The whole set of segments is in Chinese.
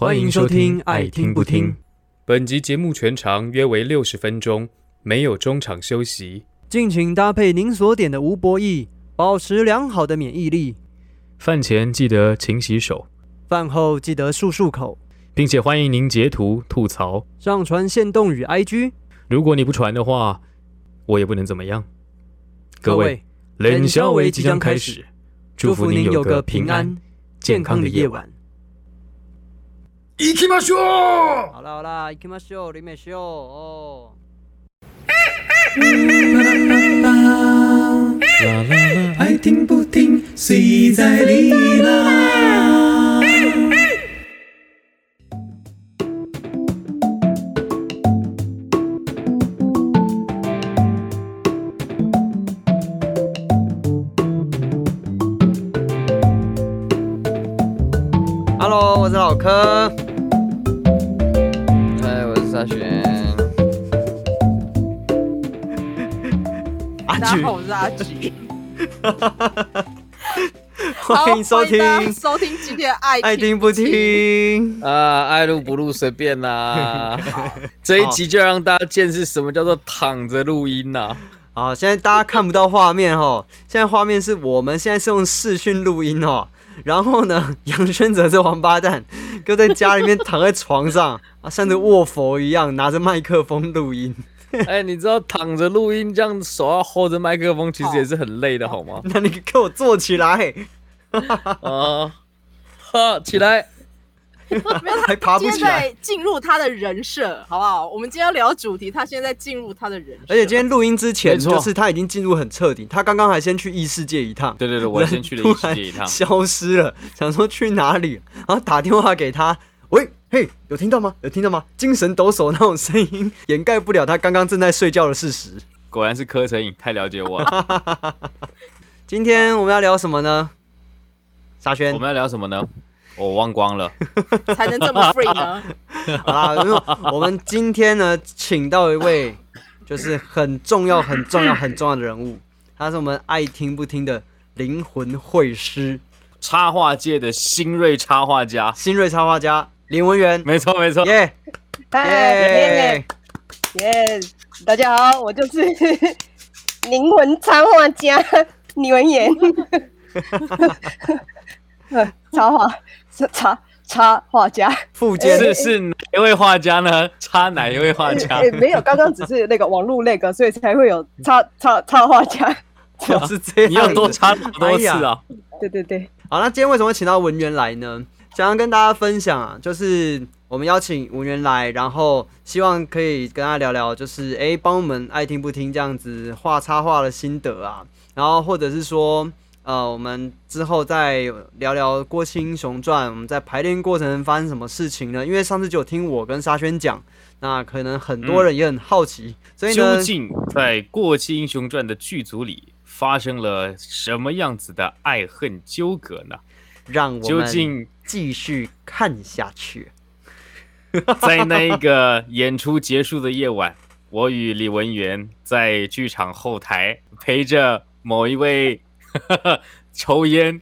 欢迎收听《爱听不听》。本集节目全长约为六十分钟，没有中场休息。敬请搭配您所点的无博弈，保持良好的免疫力。饭前记得勤洗手，饭后记得漱漱口，并且欢迎您截图吐槽，上传限动与 IG。如果你不传的话，我也不能怎么样。各位，冷消维即将开始，祝福您有个平安健康的夜晚。行きましょう。好啦好啦，行きましょう，林美秀哦。啦啦啦，爱听不听，随在你啦。 Hello，我是老柯。 阿菊大家好，，我是阿菊，欢迎收听收听今天爱爱听不听。啊，爱录不录随便啦。这一集就让大家见识什么叫做躺着录音呐、好，现在大家看不到画面哈，现在画面是我们现在是用视讯录音哦。然后呢，杨轩哲这王八蛋，就在家里面躺在床上啊，像个卧佛一样，拿着麦克风录音。哎、你知道躺着录音这样手要 hold 着麦克风，其实也是很累的，好吗？那你给我坐起来，啊，哈，起来。还爬不今天起来。在进入他的人设，好不好？我们今天要聊主题，他现在在进入他的人设，而且今天录音之前，没错就是他已经进入很彻底。他刚刚还先去异世界一趟，对对对，我先去了异世界一趟。消失了，想说去哪里，然后打电话给他，喂，嘿，有听到吗？有听到吗？精神抖擞那种声音，掩盖不了他刚刚正在睡觉的事实。果然是柯成瘾，太了解我了。今天我们要聊什么呢？沙宣我，们要聊什么呢？我忘光了。才能这么 free 呢？好啦，因为我们今天呢，请到一位 就是很重要、很重要、很重要的人物，他是我们爱听不听的灵魂会师，插画界的新锐插画家，新锐插画家林文源，没错没错。耶耶！耶大家好，我就是 灵魂插画家李文言。呃 插画插插画家，附件是是哪一位画家呢？插哪一位画家哎、？没有，刚刚只是那个网络那个，所以才会有插插插画家。就是这样。你要多插好多次啊！对对对，好，那今天为什么会请到文员来呢？想要跟大家分享啊，就是我们邀请吴源来，然后希望可以跟他聊聊，就是诶，帮我们爱听不听这样子画插画的心得啊，然后或者是说，呃，我们之后再聊聊《郭青英雄传》，我们在排练过程发生什么事情呢？因为上次就有听我跟沙宣讲，那可能很多人也很好奇，所以呢究，竟在《过气英雄传》的剧组里发生了什么样子的爱恨纠葛呢？让我们究竟继续看下去。在那一个演出结束的夜晚，我与李文源在剧场后台陪着某一位 抽烟，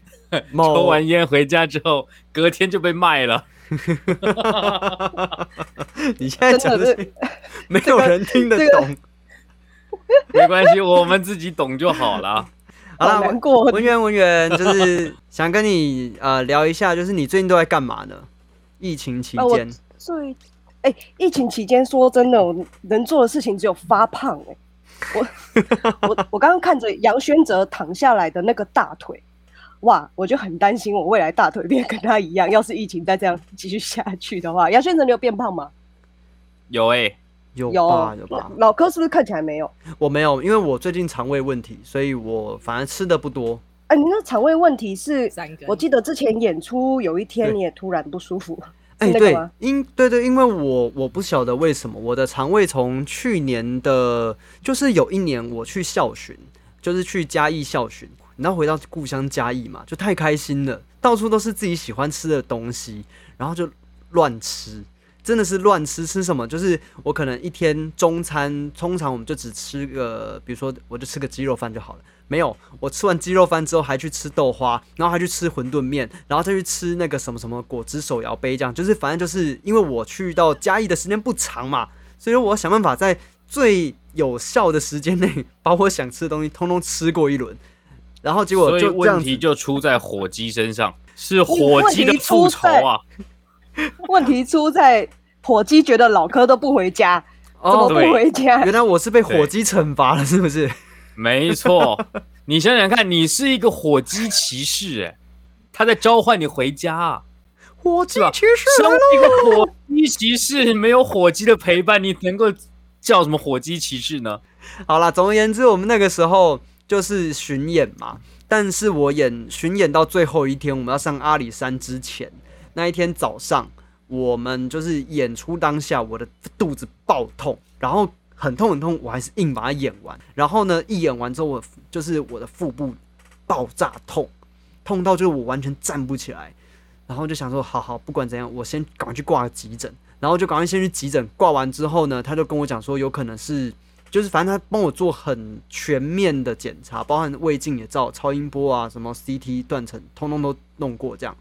某抽完烟回家之后，隔天就被卖了。你现在讲的是没有人听得这个懂。没关系，我们自己懂就好了。好好了，难过。文员文员，就是 想跟你呃聊一下，就是你最近都在干嘛呢？疫情期间，所以，哎、疫情期间说真的，我能做的事情只有发胖、哎，我 我我刚刚看着杨轩哲躺下来的那个大腿，哇，我就很担心我未来大腿变跟他一样。要是疫情再这样继续下去的话，杨轩哲你有变胖吗？有哎、有有吧有吧？老柯是不是看起来没有？我没有，因为我最近肠胃问题，所以我反而吃的不多。哎、你那肠胃问题是，我记得之前演出有一天你也突然不舒服，哎、对是那个吗，因对对，因为我我不晓得为什么我的肠胃从去年的，就是有一年我去校巡，就是去嘉义校巡，然后回到故乡嘉义嘛，就太开心了，到处都是自己喜欢吃的东西，然后就乱吃，真的是乱吃，吃什么？就是我可能一天中餐，通常我们就只吃个，比如说我就吃个鸡肉饭就好了。没有，我吃完鸡肉饭之后还去吃豆花，然后还去吃馄饨面，然后再去吃那个什么什么果汁手摇杯，这样就是反正就是因为我去到嘉义的时间不长嘛，所以说我想办法在最有效的时间内把我想吃的东西通通吃过一轮，然后结果所以就这样问题就出在火鸡身上，是火鸡的复仇啊！问题出在火鸡觉得老柯都不回家，怎么哦，不回家？原来我是被火鸡惩罚了，是不是？没错，你想想看，你是一个火鸡骑士，哎，他在召唤你回家啊！火鸡骑士身为一个火鸡骑士，没有火鸡的陪伴，你能够叫什么火鸡骑士呢？好啦，总而言之，我们那个时候就是巡演嘛。但是我演巡演到最后一天，我们要上阿里山之前，那一天早上，我们就是演出当下，我的肚子爆痛，然后很痛很痛，我还是硬把它演完。然后呢，一演完之后，我就是我的腹部爆炸痛，痛到就是我完全站不起来。然后就想说，好好，不管怎样，我先赶快去挂急诊。然后就赶快先去急诊，挂完之后呢，他就跟我讲说，有可能是，就是反正他帮我做很全面的检查，包含胃镜也照、超音波啊，什么 CT 断层，通通都弄过这样。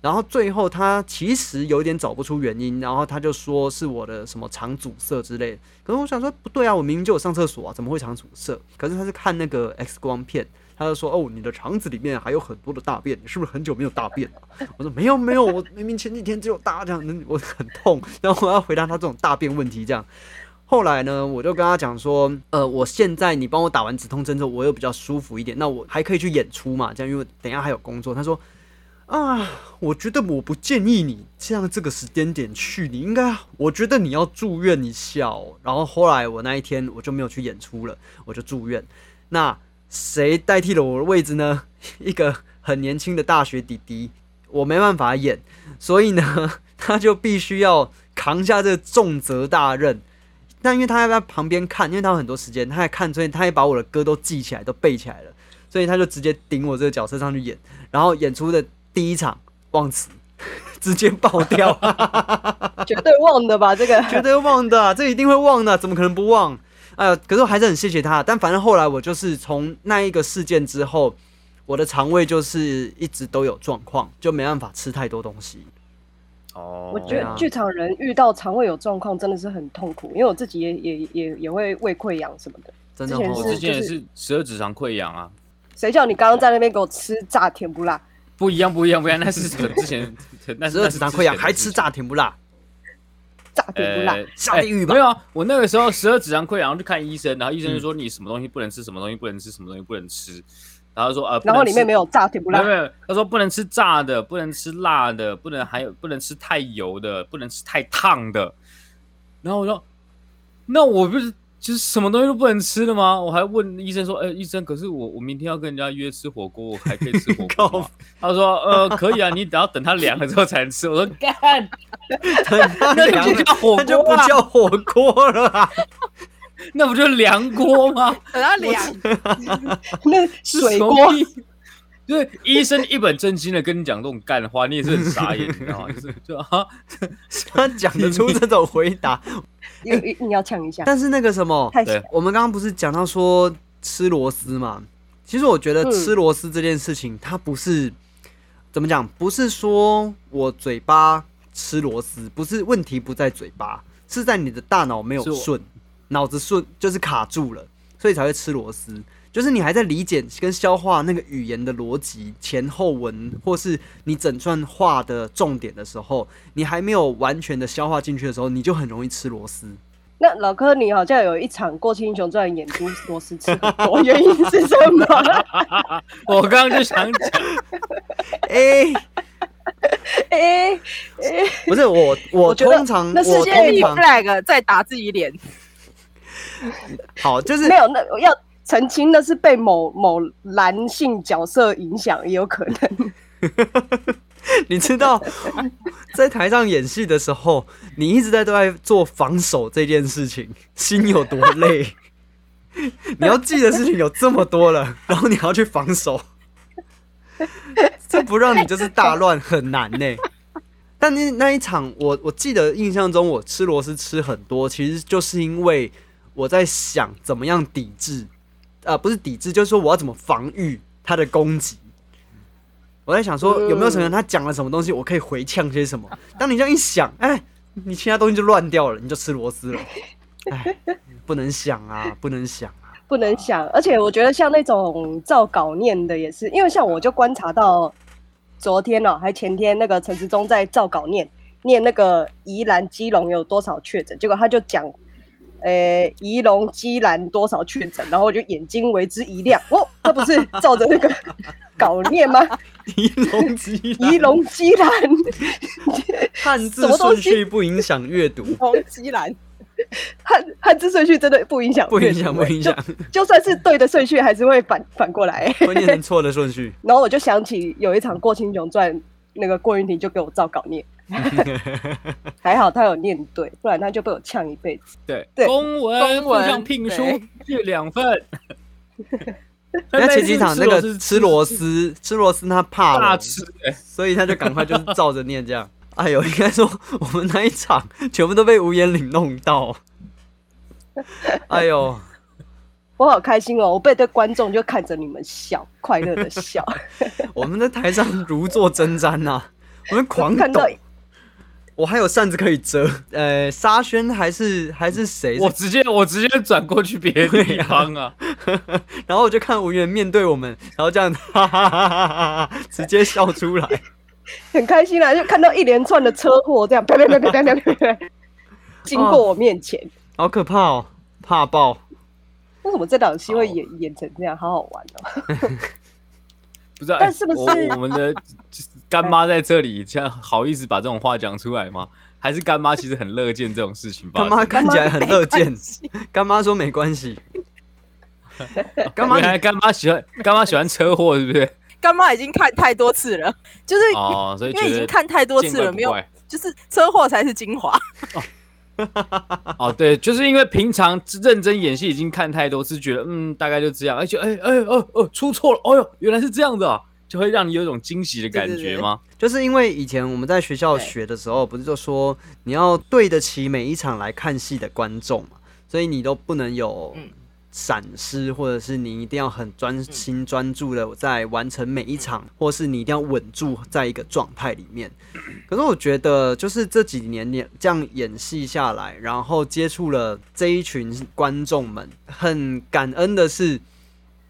然后最后他其实有点找不出原因，然后他就说是我的什么肠阻塞之类的。可是我想说不对啊，我明明就有上厕所啊，怎么会肠阻塞？可是他是看那个 X 光片，他就说哦，你的肠子里面还有很多的大便，你是不是很久没有大便了、我说没有没有，我明明前几天只有大这样，那我很痛，然后我要回答他这种大便问题这样。后来呢，我就跟他讲说，呃，我现在你帮我打完止痛针之后，我又比较舒服一点，那我还可以去演出嘛？这样，因为等一下还有工作。他说，啊，我觉得我不建议你这样这个时间点去，你应该，我觉得你要住院一下。然后后来我那一天我就没有去演出了，我就住院。那谁代替了我的位置呢？一个很年轻的大学弟弟，我没办法演，所以呢，他就必须要扛下这重责大任。但因为他要在旁边看，因为他有很多时间，他还看，所以他也把我的歌都记起来，都背起来了，所以他就直接顶我这个角色上去演，然后演出的第一场忘词，直接爆掉，绝对忘的吧？这个 绝对忘的啊、这一定会忘的，怎么可能不忘？哎呀，可是我还是很谢谢他。但反正后来我就是从那一个事件之后，我的肠胃就是一直都有状况，就没办法吃太多东西。哦，我觉得剧场人遇到肠胃有状况真的是很痛苦，因为我自己也也也也会胃溃疡什么的。真的我之前也就是是十二指肠溃疡啊，谁叫你刚刚在那边给我吃炸甜不辣？不一样不一样不一样，那是很之前，那是十二指肠溃疡还吃炸甜不辣，炸甜不辣？呃下地狱吧哎没有啊，我那个时候十二指肠溃疡去看医生，然后医生就说你什么东西不能吃，什么东西不能吃，什么东西不能吃，然后说呃，然后里面没有。有炸甜不辣没有，没有，他说不能吃炸的，不能吃辣的，不能还有不能吃太油的，不能吃太烫的。然后我说，那我不是就是什么东西都不能吃的吗？我还问医生说，哎、医生，可是我我明天要跟人家约吃火锅，我还可以吃火锅 吗？他说，呃，可以啊，你只要等它凉了之后才能吃。我说，干，那那就不叫火那就不叫火锅了啊！那不就是凉锅吗？等它凉，那是水锅对，医生一本正经的跟你讲这种干话，你也是很傻眼，你知道吗？就是就啊，他讲得出这种回答，硬硬硬要呛一下，但是那个什么，对我们刚刚不是讲到说吃螺丝嘛？其实我觉得嗯吃螺丝这件事情，它不是怎么讲，不是说我嘴巴吃螺丝，不是问题不在嘴巴，是在你的大脑没有顺，脑子顺就是卡住了，所以才会吃螺丝。就是你还在理解跟消化那个语言的逻辑、前后文，或是你整串话的重点的时候，你还没有完全的消化进去的时候，你就很容易吃螺丝。那老柯，你好像有一场《过气英雄传》演出螺丝吃很多，原因是什么？我刚刚就想讲，哎、哎哎，不是我，我通常那是我建议通常 flag 在打自己脸，好，就是没有，那我要澄清，的是被某某男性角色影响，也有可能。你知道，在台上演戏的时候，你一直在都在做防守这件事情，心有多累。你要记的事情有这么多了，然后你要去防守，这不让你就是大乱很难呢。但那那一场我我记得印象中我吃螺丝吃很多，其实就是因为我在想怎么样抵制，呃，不是抵制，就是说我要怎么防御他的攻击。我在想说有没有可能他讲了什么东西，我可以回呛些什么？当你这样一想，哎，你其他东西就乱掉了，你就吃螺丝了。哎，不能想啊，不能想啊。不能想，而且我觉得像那种照稿念的也是，因为像我就观察到昨天哦，还前天那个陈时中在照稿念念那个宜兰基隆有多少确诊，结果他就讲，呃，宜隆基兰多少确诊，然后我就眼睛为之一亮，哦，他不是照着那个稿念吗？仪龙基宜隆基兰，汉字顺序不影响阅读，红基兰，汉汉字顺序真的不影响，不影响，不影响，就算是对的顺序，还是会反反过来，会念成错的顺序。然后我就想起有一场《过青雄传》，那个郭云婷就给我照稿念，还好他有念对，不然他就被我呛一辈子。对，对公文公文附上聘书对是两份。那前几场那个吃螺丝，吃螺丝他怕了，大吃，哎所以他就赶快就是照着念这样。哎呦，应该说我们那一场全部都被吴彦岭弄到。哎呦，我好开心哦！我被对观众就看着你们笑，快乐的笑。我们在台上如坐针毡呐，我们狂抖。我还有扇子可以遮。呃，沙宣还是还是谁？我直接我直接转过去别的地方啊。然后我就看吴源面对我们，然后这样哈哈哈哈哈哈，直接笑出来，很开心啊！就看到一连串的车祸这样，啪啪啪啪啪啪，经过我面前，好可怕哦，怕爆。为什么这档戏会演演成这样？好好玩哦！不知道，但是不是我我们的 干妈在这里，这样好意思把这种话讲出来吗？还是干妈其实很乐见这种事情吧干生？妈看起来很乐见，干妈说没关系。干妈原来干妈喜欢干妈喜欢车祸，是不是？干妈已经看太多次了，就是哦，所以因为已经看太多次了，没有就是车祸才是精华。哦，对，就是因为平常认真演戏已经看太多次，觉得嗯大概就这样，而且哎哎哦哦出错了，哦哟原来是这样的、啊，就会让你有一种惊喜的感对对对觉吗？就是因为以前我们在学校学的时候，不是就说你要对得起每一场来看戏的观众嘛，所以你都不能有嗯闪失，或者是你一定要很专心专注的在完成每一场，或是你一定要稳住在一个状态里面。可是我觉得，就是这几年演这样演戏下来，然后接触了这一群观众们，很感恩的是，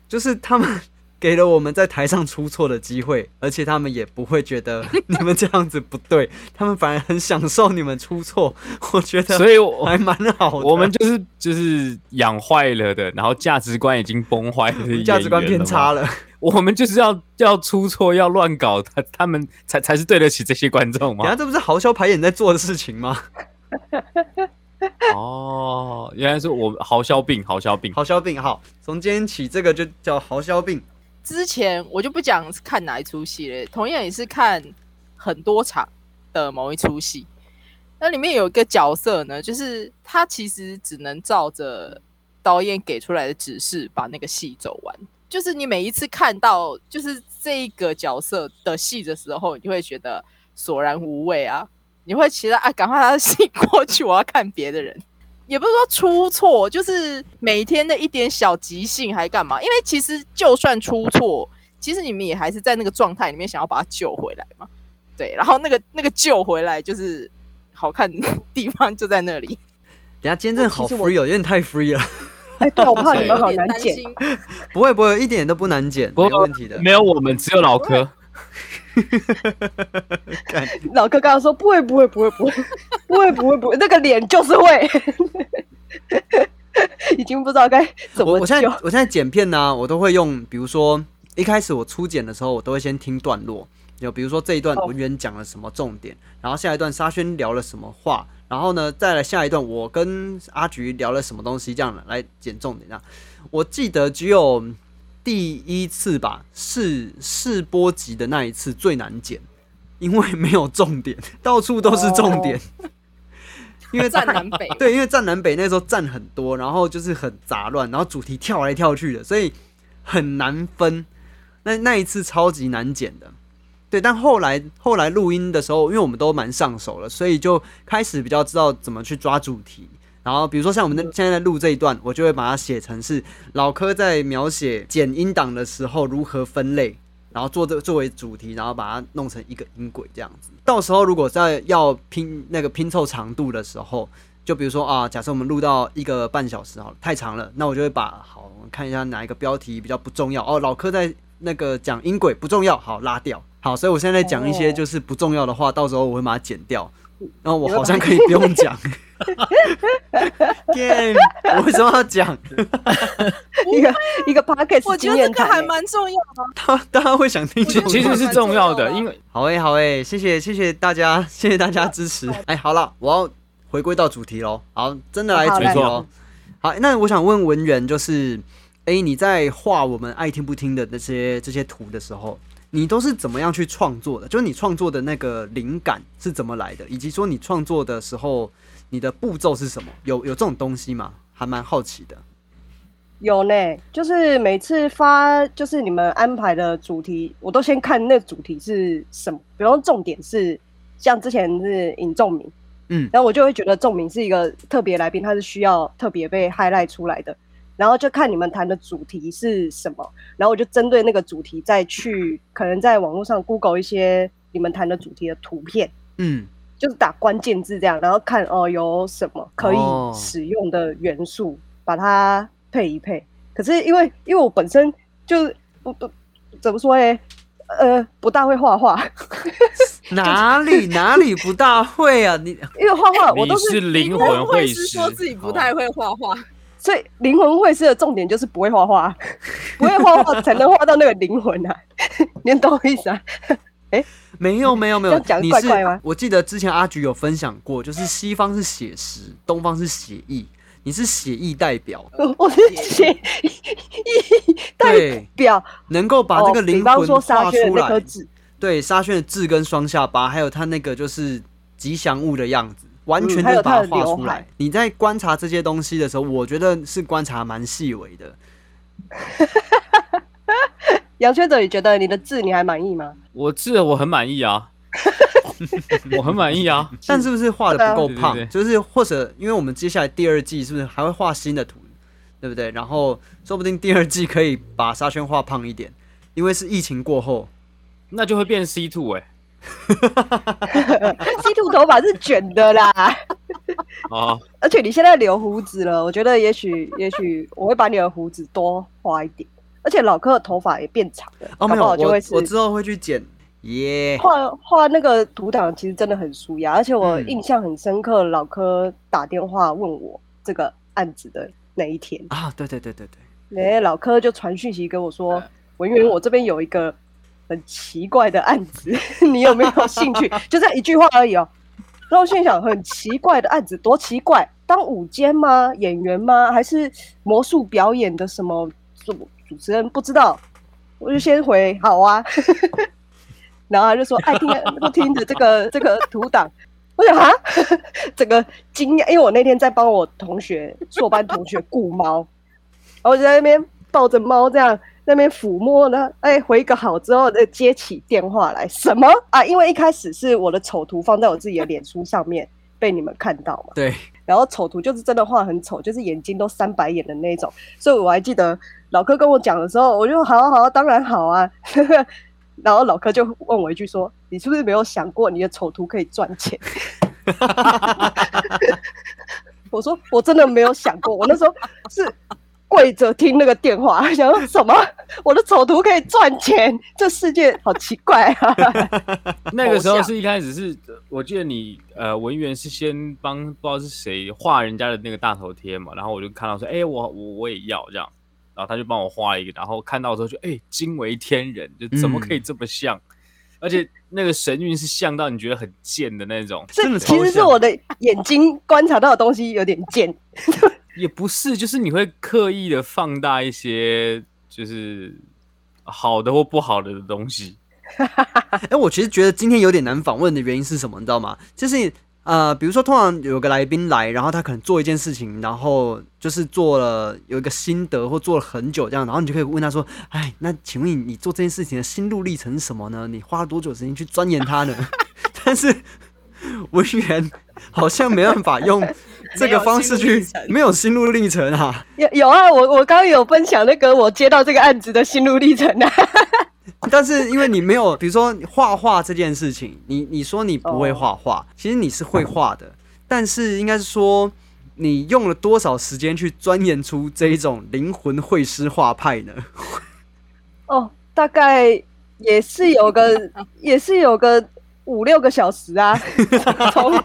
就是他们给了我们在台上出错的机会，而且他们也不会觉得 你们这样子不对，他们反而很享受你们出错。我觉得所以我还蛮好的。我们就是就是养坏了的，然后价值观已经崩坏了价值观偏差了。我们就是要要出错，要乱搞，他他们才才是对得起这些观众吗？等下这不是豪销排演在做的事情吗？哦，原来是我豪销病，豪销病。豪销病，好，从今天起这个就叫豪销病。之前我就不讲看哪一出戏了，同样也是看很多场的某一出戏。那里面有一个角色呢，就是他其实只能照着导演给出来的指示把那个戏走完。就是你每一次看到就是这一个角色的戏的时候，你会觉得索然无味啊，你会期待啊，赶快他的戏过去，我要看别的人。也不是说出错，就是每天的一点小即兴还干嘛？因为其实就算出错，其实你们也还是在那个状态里面想要把它救回来嘛。对，然后那个那个救回来就是好看的 地方就在那里。等下今天真的好 free 哦，有点太 free 了。哎，对，我怕你们好难剪。不会不会，一点都不难剪，没问题的。没有我们，只有老柯。老哥刚刚说不会不会不会不会不会不会不会，那个脸就是会，已经不知道该怎么我我现在。我现在剪片呢、我都会用，比如说一开始我初剪的时候，我都会先听段落，就比如说这一段哦文员讲了什么重点，然后下一段沙宣聊了什么话，然后呢再来下一段我跟阿菊聊了什么东西，这样来剪重点。这样，我记得只有第一次吧，试试播集的那一次最难剪，因为没有重点，到处都是重点。因为站南北 对，因为站南北那时候站很多，然后就是很杂乱，然后主题跳来跳去的，所以很难分。那那一次超级难剪的，对，但后来后来录音的时候，因为我们都蛮上手了，所以就开始比较知道怎么去抓主题。然后比如说像我们的现在在录这一段，我就会把它写成是老柯在描写剪音档的时候如何分类，然后做这作为主题，然后把它弄成一个音轨这样子。到时候如果在要拼那个拼凑长度的时候，就比如说啊，假设我们录到一个半小时好了，太长了，那我就会把好我们看一下哪一个标题比较不重要哦。老柯在那个讲音轨不重要，好拉掉。好，所以我现在讲一些就是不重要的话，到时候我会把它剪掉。然后我好像可以不用讲。天，我为什么要讲？一个一个 p o c a s t 我觉得这个还蛮重要的。大大家会想听这种其其实是重要的，因为好诶、好诶、谢谢谢谢大家，谢谢大家支持。哎、好了，我要回归到主题喽。好，真的来主题喽。好，那我想问文员，就是，哎、你在画我们爱听不听的那些这些图的时候，你都是怎么样去创作的？就是你创作的那个灵感是怎么来的，以及说你创作的时候，你的步骤是什么？有有这种东西吗？还蛮好奇的。有呢，就是每次发就是你们安排的主题，我都先看那主题是什么，比方说重点是像之前是尹仲明，嗯然后我就会觉得仲明是一个特别来宾，他是需要特别被 highlight 出来的，然后就看你们谈的主题是什么，然后我就针对那个主题再去可能在网络上 Google 一些你们谈的主题的图片。嗯，就是打关键字这样，然后看哦有什么可哦以使用的元素，把它配一配。可是因为因为我本身就是不不怎么说呢，呃，不大会画画，哪里 哪里不大会啊？你因为画画我都是灵会魂会师，说自己不太会画画，所以灵魂会师的重点就是不会画画，不会画画才能画到那个灵魂啊，你懂我意思啊？没有没有没有。你是我记得之前阿菊有分享过，就是西方是写实，东方是写意，你是写意代表，我是写意代，表，能够把这个灵魂画出来。对，沙宣的痣跟双下巴，还有他那个就是吉祥物的样子，完全就把它画出来。你在观察这些东西的时候，我觉得是观察蛮细微的。杨圈者，你觉得你的字你还满意吗？我字我很满意啊，我很满意啊。但是不是画的不够胖？就是或者因为我们接下来第二季是不是还会画新的图，对不对？然后说不定第二季可以把沙宣画胖一点，因为是疫情过后。那就会变 C two 哎、C 兔头发是卷的啦。哦，而且你现在留胡子了，我觉得也许也许我会把你的胡子多画一点，而且老柯的头发也变长了，哦，没有，我我之后会去剪。耶、画画那个图档，其实真的很舒压，而且我嗯。印象很深刻，老柯打电话问我这个案子的那一天，啊，对对对对对，哎，老柯就传讯息给我说，文员，我这边有一个很奇怪的案子，你有没有兴趣？就这样一句话而已哦。然后心想，很奇怪的案子，多奇怪？当午间吗？演员吗？还是魔术表演的什么主主持人？不知道，我就先回好啊。然后他就说爱听不听的这个这个图档，我想啊，整个惊讶，因为我那天在帮我同学硕班同学顾猫，然后我就在那边抱着猫这样那边抚摸呢，哎，回个好之后，再接起电话来，什么啊？因为一开始是我的丑图放在我自己的脸书上面 被你们看到嘛，对，然后丑图就是真的画很丑，就是眼睛都三白眼的那种，所以我还记得老柯跟我讲的时候，我就好啊好啊，当然好啊。然后老柯就问我一句说：“你是不是没有想过你的丑图可以赚钱？” 我说：“我真的没有想过，我那时候是跪着听那个电话，想说什么？我的丑图可以赚钱？这世界好奇怪啊！” 那个时候是一开始是，我记得你呃文员是先帮不知道是谁画人家的那个大头贴嘛，然后我就看到说，哎、我我我也要这样，然后他就帮我画一个，然后看到之后就哎惊为天人，就怎么可以这么像，而且那个神韵是像到你觉得很贱的那种，这真的超其实是我的眼睛观察到的东西有点贱。也不是，就是你会刻意的放大一些就是好的或不好的东西。哎、我其实觉得今天有点难访问的原因是什么，你知道吗？就是呃，比如说通常有个来宾来，然后他可能做一件事情，然后就是做了有一个心得或做了很久这样，然后你就可以问他说：“哎，那请问你你做这件事情的心路历程是什么呢？你花了多久时间去钻研它呢？” 但是文员好像没办法用这个方式去，没有心路历程啊。有有啊，我我刚刚有分享那个我接到这个案子的心路历程啊。但是因为你没有，比如说画画这件事情，你你说你不会画画，其实你是会画的，但是应该是说你用了多少时间去钻研出这一种灵魂绘师画派呢？哦，大概也是有个，也是有个五六个小时啊，从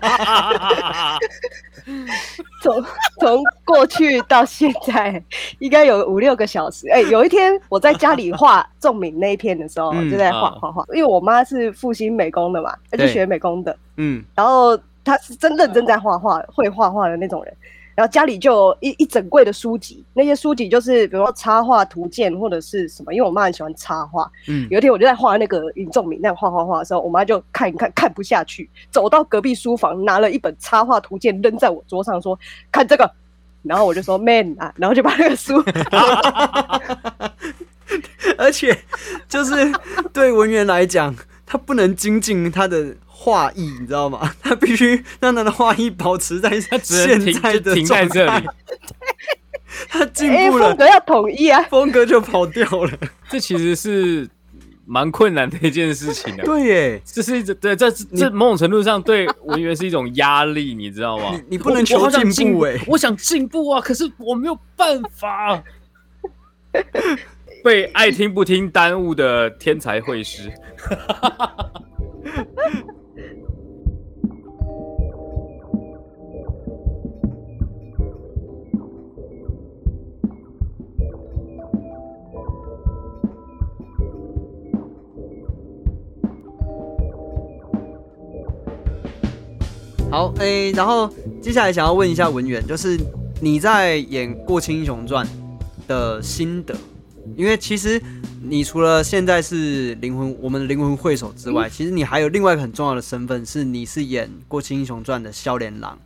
从从过去到现在，应该有五六个小时。哎、有一天我在家里画仲敏那一篇的时候，嗯就在画啊画画，因为我妈是复兴美工的嘛，她就学美工的，嗯然后她是真认真在画画、会画画的那种人。然后家里就有一一整柜的书籍，那些书籍就是比如说插画图鉴或者是什么，因为我妈很喜欢插画，嗯，有一天我就在画那个尹仲明那样画画画的时候，我妈就看一看看不下去，走到隔壁书房拿了一本插画图鉴扔在我桌上说：“看这个。”然后我就说 “man 啊”，然后就把那个书 而且就是对文员来讲，他不能精进他的画意，你知道吗？他必须让他的画意保持在 现在的就停在这里状态。他进哎步了风，格要统一啊。风格就跑掉了。这其实是蛮困难的一件事情的。对耶，这是一种对，这这某种程度上对文员是一种压力，你知道吗？你你不能求我好想进步欸我想进步啊，可是我没有办法。被爱听不听耽误的天才会师，好，诶、然后接下来想要问一下文员，就是你在演《过青英雄传》的心得，因为其实你除了现在是灵魂我们的灵魂会手之外，其实你还有另外一个很重要的身份，是你是演《过气英雄传》的萧连郎，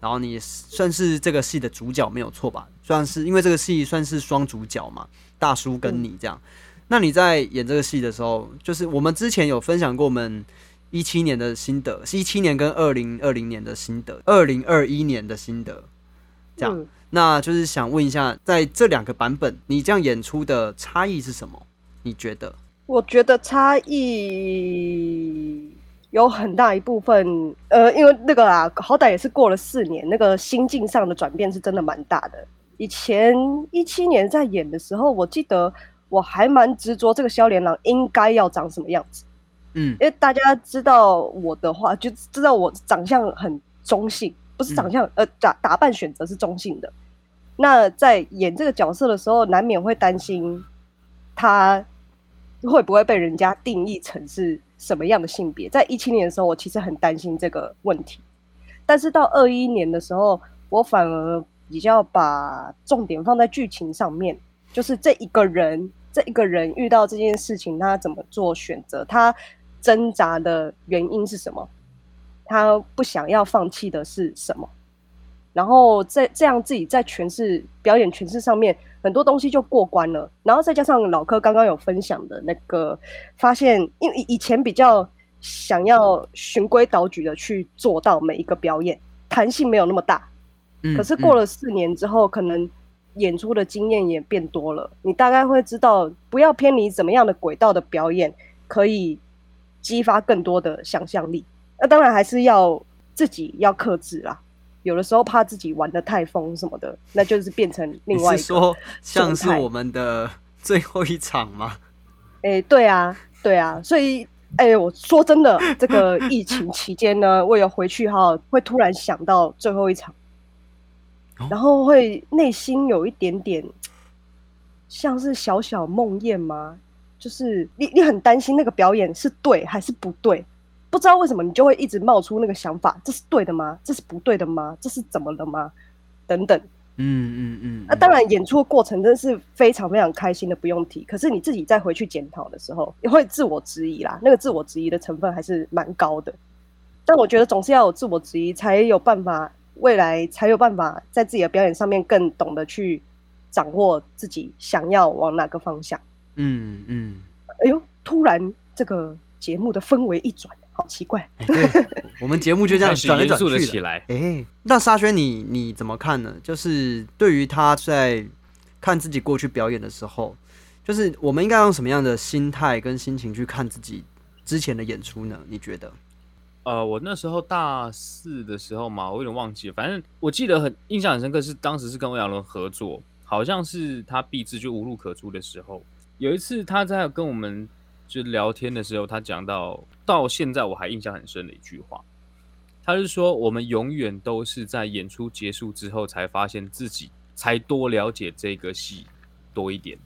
然后你算是这个戏的主角没有错吧？算是因为这个戏算是双主角嘛，大叔跟你这样。那你在演这个戏的时候，就是我们之前有分享过我们一七年的心得，是一七年跟二零二零年的心得，二零二一年的心得，这样。嗯那就是想问一下，在这两个版本，你这样演出的差异是什么？你觉得？我觉得差异有很大一部分，呃，因为那个啊，好歹也是过了四年，那个心境上的转变是真的蛮大的。以前一七年在演的时候，我记得我还蛮执着这个萧连郎应该要长什么样子，嗯因为大家知道我的话，就知道我长相很中性，不是长相，呃，打打扮选择是中性的。那在演这个角色的时候，难免会担心他会不会被人家定义成是什么样的性别。在一七年的时候，我其实很担心这个问题，但是到二一年的时候，我反而比较把重点放在剧情上面，就是这一个人，这一个人遇到这件事情，他怎么做选择，他挣扎的原因是什么，他不想要放弃的是什么。然后在这样自己在诠释表演诠释上面很多东西就过关了，然后再加上老柯刚刚有分享的那个，发现因为以以前比较想要循规蹈矩的去做到每一个表演，弹性没有那么大，嗯可是过了四年之后，可能演出的经验也变多了，你大概会知道不要偏离怎么样的轨道的表演，可以激发更多的想象力。那当然还是要自己要克制啦，有的时候怕自己玩的太疯什么的，那就是变成另外一个。是说像是我们的最后一场吗？哎、对啊，对啊，所以，哎、我说真的，这个疫情期间呢，我有回去哈，会突然想到最后一场，哦然后会内心有一点点像是小小梦魇吗？就是你你很担心那个表演是对还是不对，不知道为什么你就会一直冒出那个想法，这是对的吗？这是不对的吗？这是怎么了吗？等等。嗯嗯嗯。那、当然，演出的过程真的是非常非常开心的，不用提。可是你自己再回去检讨的时候，也会自我质疑啦。那个自我质疑的成分还是蛮高的。但我觉得总是要有自我质疑，才有办法未来才有办法在自己的表演上面更懂得去掌握自己想要往哪个方向。嗯嗯，哎呦，突然这个节目的氛围一转，好奇怪。哎对，我们节目就这样 转来转了去来。哎，那沙宣你你怎么看呢？就是对于他在看自己过去表演的时候，就是我们应该用什么样的心态跟心情去看自己之前的演出呢？你觉得？呃，我那时候大四的时候嘛，我有点忘记了，反正我记得很印象很深刻，是当时是跟欧阳伦合作，好像是他毕志就无路可出的时候，有一次他在跟我们就聊天的时候，他讲到到现在我还印象很深的一句话，他是说我们永远都是在演出结束之后才发现自己才多了解这个戏多一点，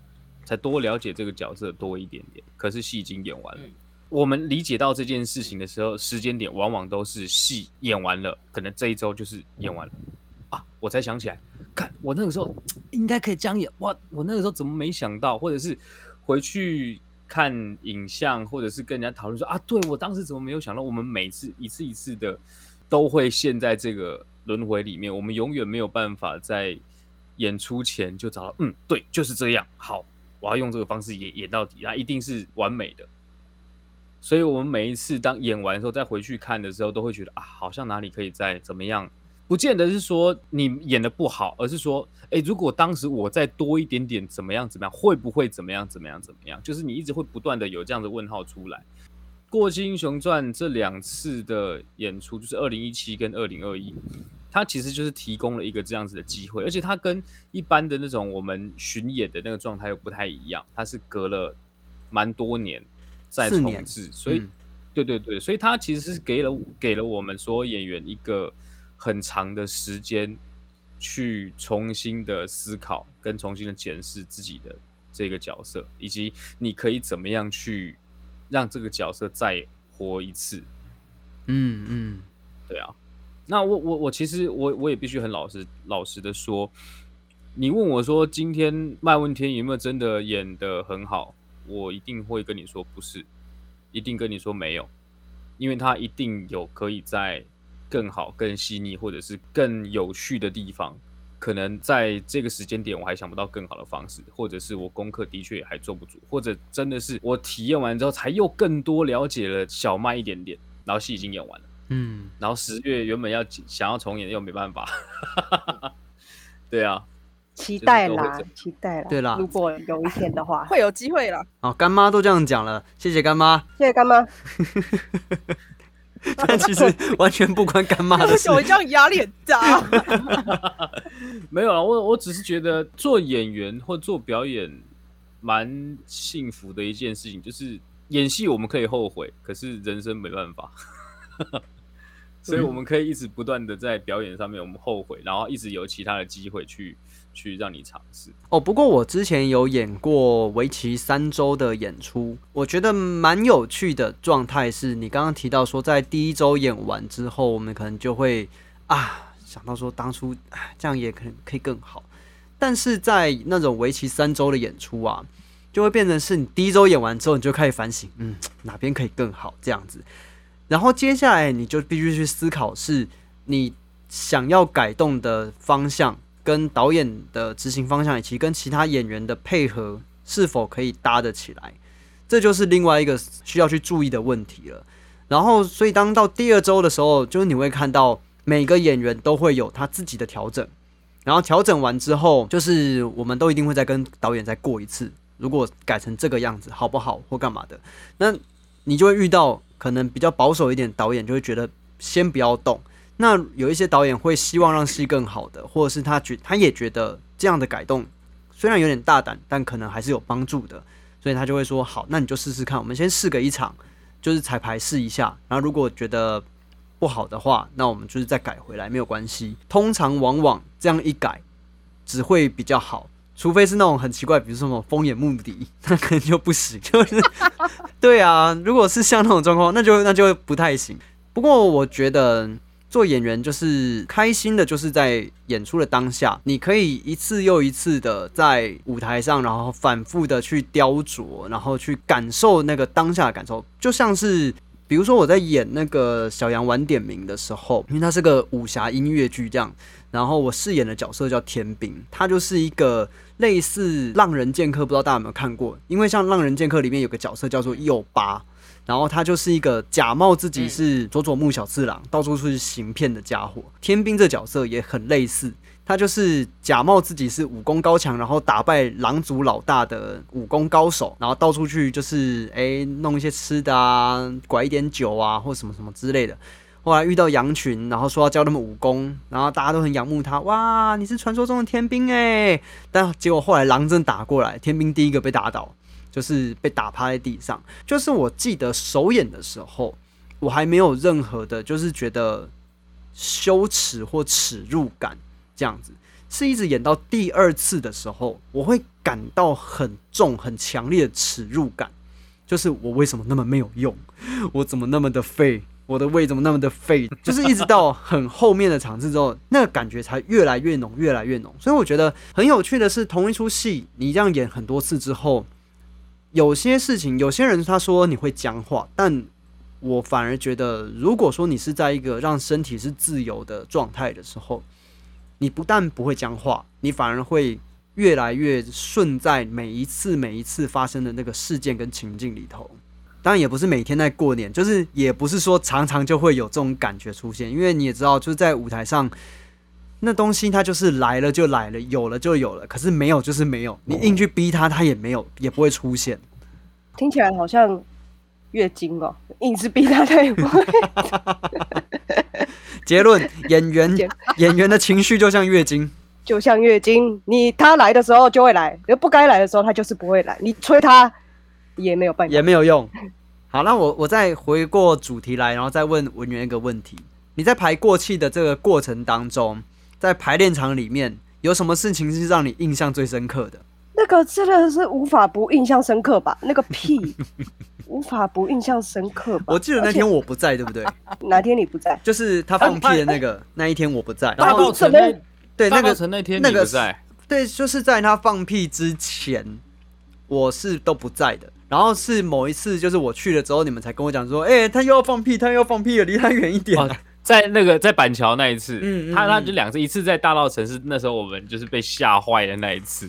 才多了解这个角色多一点点，可是戏已经演完了。嗯。我们理解到这件事情的时候，时间点往往都是戏演完了，可能这一周就是演完了。啊，我才想起来，看我那个时候应该可以这样演，哇，我那个时候怎么没想到，或者是回去看影像，或者是跟人家讨论说啊，对我当时怎么没有想到，我们每次一次一次的都会陷在这个轮回里面，我们永远没有办法在演出前就找到，嗯，对，就是这样，好，我要用这个方式演演到底，它一定是完美的。所以我们每一次当演完的时候，再回去看的时候，都会觉得啊，好像哪里可以再怎么样。不见得是说你演的不好，而是说，哎，如果当时我再多一点点，怎么样怎么样，会不会怎么样怎么样怎么样？就是你一直会不断的有这样的问号出来。《过气英雄传》这两次的演出，就是二零一七跟二零二一，它其实就是提供了一个这样子的机会，而且它跟一般的那种我们巡演的那个状态又不太一样，它是隔了蛮多年再重置，所以、嗯对对对，所以它其实是给了给了我们所有演员一个很长的时间去重新的思考跟重新的检视自己的这个角色，以及你可以怎么样去让这个角色再活一次。嗯嗯，对啊，那我我我其实我我也必须很老实老实的说，你问我说今天麦问天有没有真的演的很好，我一定会跟你说不是，一定跟你说没有，因为他一定有可以在更好、更细腻或者是更有趣的地方。可能在这个时间点，我还想不到更好的方式，或者是我功课的确也还做不足，或者真的是我体验完之后，才又更多了解了小麦一点点，然后戏已经演完了。嗯，然后十月原本要想要重演，又没办法。对啊，期待啦期待啦。对啦如果有一天的话，会有机会了。哦，干妈都这样讲了，谢谢干妈。谢谢干妈。但其实完全不关干妈的 事为什。么这样压力很大？没有啊，我我只是觉得做演员或做表演蛮幸福的一件事情，就是演戏我们可以后悔，可是人生没办法，所以我们可以一直不断的在表演上面我们后悔，然后一直有其他的机会去去让你尝试。哦，不过我之前有演过为期三周的演出，我觉得蛮有趣的状态是你刚刚提到说，在第一周演完之后，我们可能就会啊想到说当初哎这样也可能可以更好，但是在那种为期三周的演出啊，就会变成是你第一周演完之后，你就开始反省，嗯，哪边可以更好这样子，然后接下来你就必须去思考是你想要改动的方向。跟导演的执行方向，以及跟其他演员的配合是否可以搭得起来，这就是另外一个需要去注意的问题了。然后，所以当到第二周的时候，就是你会看到每个演员都会有他自己的调整，然后调整完之后，就是我们都一定会再跟导演再过一次，如果改成这个样子好不好或干嘛的，那你就会遇到可能比较保守一点导演就会觉得先不要动。那有一些导演会希望让戏更好的，或者是他觉他也觉得这样的改动虽然有点大胆，但可能还是有帮助的，所以他就会说好，那你就试试看，我们先试个一场，就是彩排试一下，然后如果觉得不好的话，那我们就是再改回来，没有关系。通常往往这样一改，只会比较好。除非是那种很奇怪，比如说什么风眼目的，那可能就不行。就是对啊，如果是像那种状况，那就那就不太行。不过我觉得做演员就是开心的，就是在演出的当下，你可以一次又一次的在舞台上，然后反复的去雕琢，然后去感受那个当下的感受，就像是比如说我在演那个小羊晚点名的时候，因为它是个武侠音乐剧这样，然后我饰演的角色叫天兵，他就是一个类似浪人剑客，不知道大家有没有看过？因为像浪人剑客里面有个角色叫做右八。然后他就是一个假冒自己是佐佐木小次郎，到处去行骗的家伙。天兵这角色也很类似，他就是假冒自己是武功高强，然后打败狼族老大的武功高手，然后到处去就是哎弄一些吃的啊，拐一点酒啊，或什么什么之类的。后来遇到羊群，然后说要教他们武功，然后大家都很仰慕他，哇，你是传说中的天兵哎！但结果后来狼真打过来，天兵第一个被打倒。就是被打趴在地上，就是我记得首演的时候，我还没有任何的，就是觉得羞耻或耻辱感这样子，是一直演到第二次的时候，我会感到很重、很强烈的耻辱感，就是我为什么那么没有用，我怎么那么的废，我的胃怎么那么的废，就是一直到很后面的场次之后，那个感觉才越来越浓，越来越浓。所以我觉得很有趣的是，同一出戏，你这样演很多次之后。有些事情，有些人他说你会僵化，但我反而觉得，如果说你是在一个让身体是自由的状态的时候，你不但不会僵化，你反而会越来越顺在每一次每一次发生的那个事件跟情境里头。当然也不是每天在过年，就是也不是说常常就会有这种感觉出现，因为你也知道，就是在舞台上那东西它就是来了就来了，有了就有了，可是没有就是没有，你硬去逼它，它也没有，也不会出现。听起来好像月经哦，硬是逼他太不会。结论：演员演员的情绪就像月经，就像月经，你他来的时候就会来，而不该来的时候他就是不会来。你催他也没有办法，也没有用。好，那我我再回过主题来，然后再问文员一个问题：你在排过气的这个过程当中，在排练场里面有什么事情是让你印象最深刻的？那个真的是无法不印象深刻吧？那个屁，无法不印象深刻吧？我记得那天我不在，对不对？哪天你不在？就是他放屁的那个 那一天我不在。大道城那对那个那天那个在对，就是在他放屁之前，我是都不在的。然后是某一次，就是我去了之后，你们才跟我讲说，哎，他又要放屁，他又要放屁了，离他远一点。在那个在板桥那一次，嗯，他他就两次，一次在大道城市那时候我们就是被吓坏的那一次。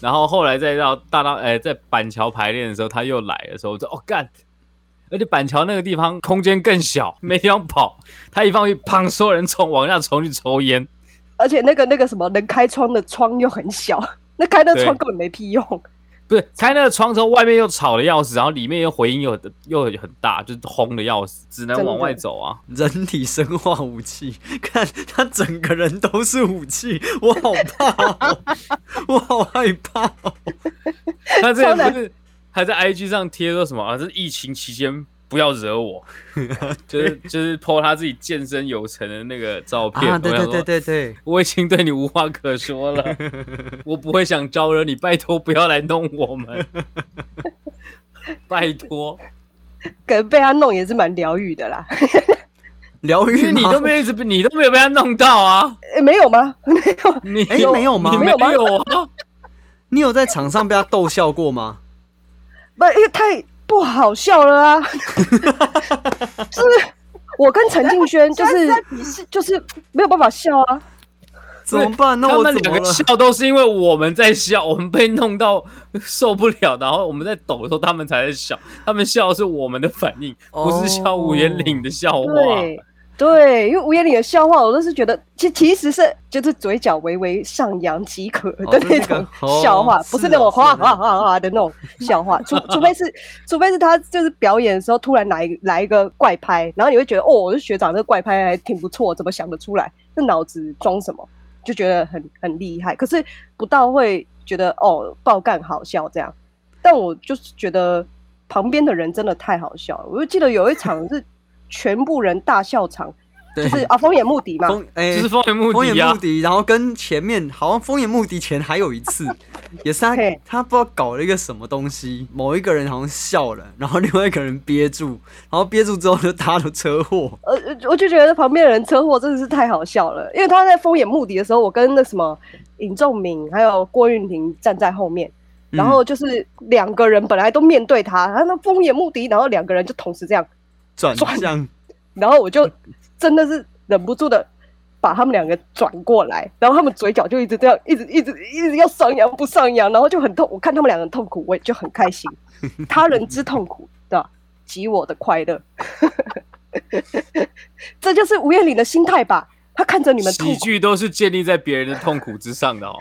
然后后来再到大道，哎，在板桥排练的时候，他又来的时候，我说哦干，而且板桥那个地方空间更小，没地方跑，他一放一，砰，所有人冲往下冲去抽烟，而且那个那个什么能开窗的窗又很小，那开那窗根本没屁用。不是开那个窗之后，外面又吵的要死，然后里面又回音又又很大，就是轰的要死，只能往外走啊！人体生化武器，看他整个人都是武器，我好怕，我好害怕。他这个不是还在 IG 上贴说什么啊？这是疫情期间。不要惹我，就是就是 po 他自己健身有成的那个照片。啊，对对对对对，我已经对你无话可说了，我不会想招惹你，拜托不要来弄我们，拜托。可能被他弄也是蛮疗愈的啦，疗愈你都没有一直你都没有被他弄到啊？没有吗？没有，你哎没有吗？没有啊？你有在场上被他逗笑过吗？不，因为太。不好笑了啊！就是我跟陈敬轩，就是就是没有办法笑啊，怎么办？那我们两个笑都是因为我们在笑，我们被弄到 受不了，然后我们在抖的时候，他们才在笑。他们笑是我们的反应，不是笑五元岭的笑话。对，因为吴彦岭的笑话，我都是觉得，其其实是就是嘴角微微上扬即可的那种笑话，不是那种哗哗哗哗的那种笑话。除除非是，除非是他就是表演的时候突然来来一个怪拍，然后你会觉得哦，我是学长，这个怪拍还挺不错，怎么想得出来？这脑子装什么？就觉得很很厉害。可是不到会觉得哦，爆干好笑这样。但我就是觉得旁边的人真的太好笑了。我就记得有一场是。全部人大笑场，就是啊，风眼目敌嘛，哎，就是风眼目敌风眼目敌，然后跟前面好像风眼目敌前还有一次，也是他他不知道搞了一个什么东西，某一个人好像笑了，然后另外一个人憋住，然后憋住之后就他的车祸。呃，我就觉得旁边的人车祸真的是太好笑了，因为他在风眼目敌的时候，我跟那什么尹仲明还有郭韵婷站在后面，然后就是两个人本来都面对他，然后那风眼目敌，然后两个人就同时这样。转转向，然后我就真的是忍不住的把他们两个转过来，然后他们嘴角就一直这样，一直一直一直要上扬不上扬，然后就很痛。我看他们两个很痛苦，我也就很开心。他人之痛苦，对吧？及我的快乐，这就是吴彦岭的心态吧？他看着你们喜剧都是建立在别人的痛苦之上的哦。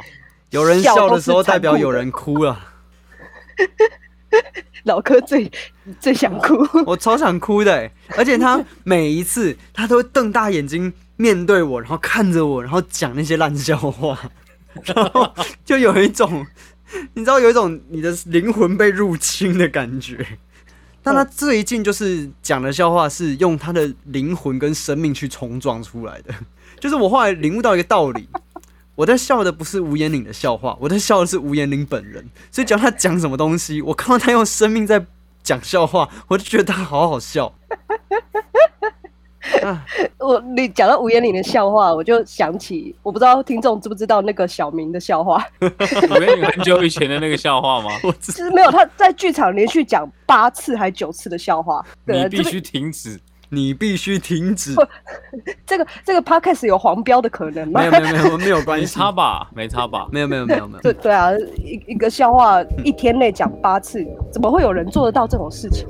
有人笑的时候代表有人哭了，老柯最 最想哭。我超想哭的欸，而且他每一次 他都会瞪大眼睛面对我，然后看着我，然后讲那些烂笑话，然后就有一种你知道有一种你的灵魂被入侵的感觉。但他最近就是讲的笑话是用他的灵魂跟生命去冲撞出来的，就是我后来领悟到一个道理，我在笑的不是吴彦岭的笑话，我在笑的是吴彦岭本人。所以只要他讲什么东西，我看到他用生命在讲笑话，我就觉得他好好笑。啊，我你讲到吴彦岭的笑话，我就想起，我不知道听众知不知道那个小明的笑话，我跟你很久以前的那个笑话吗？我知就是没有他在剧场连续讲八次还九次的笑话。你必须停止。你必须停止。这个这个 podcast 有黄标的可能吗？没有没有没有没有关没系，差吧？没差吧？没有没有没有没有。对对啊，一一个笑话一天内讲八次，怎么会有人做得到这种事情？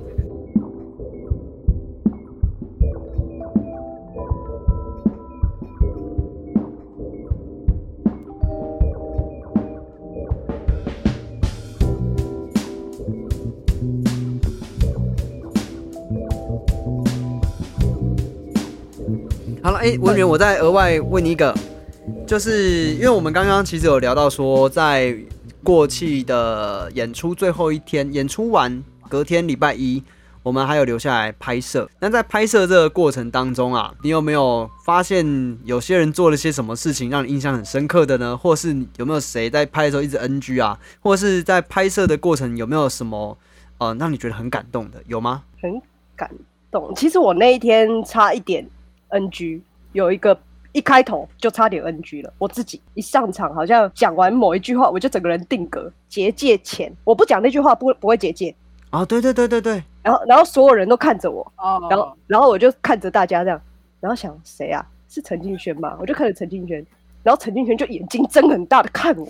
哎、文员，我再额外问你一个，就是因为我们刚刚其实有聊到说，在过去的演出最后一天，演出完隔天礼拜一，我们还有留下来拍摄。那在拍摄这个过程当中啊，你有没有发现有些人做了些什么事情让你印象很深刻的呢？或是有没有谁在拍的时候一直 NG 啊？或是在拍摄的过程有没有什么呃让你觉得很感动的？有吗？很感动。其实我那一天差一点 NG，有一个一开头就差点 NG 了。我自己一上场，好像讲完某一句话，我就整个人定格。结界前，我不讲那句话不不会结界。啊，对对对对对，然后，然后所有人都看着我，哦，然后，然后我就看着大家这样，然后想谁啊？是陈敬轩吗？我就看着陈敬轩，然后陈敬轩就眼睛睁很大的看我，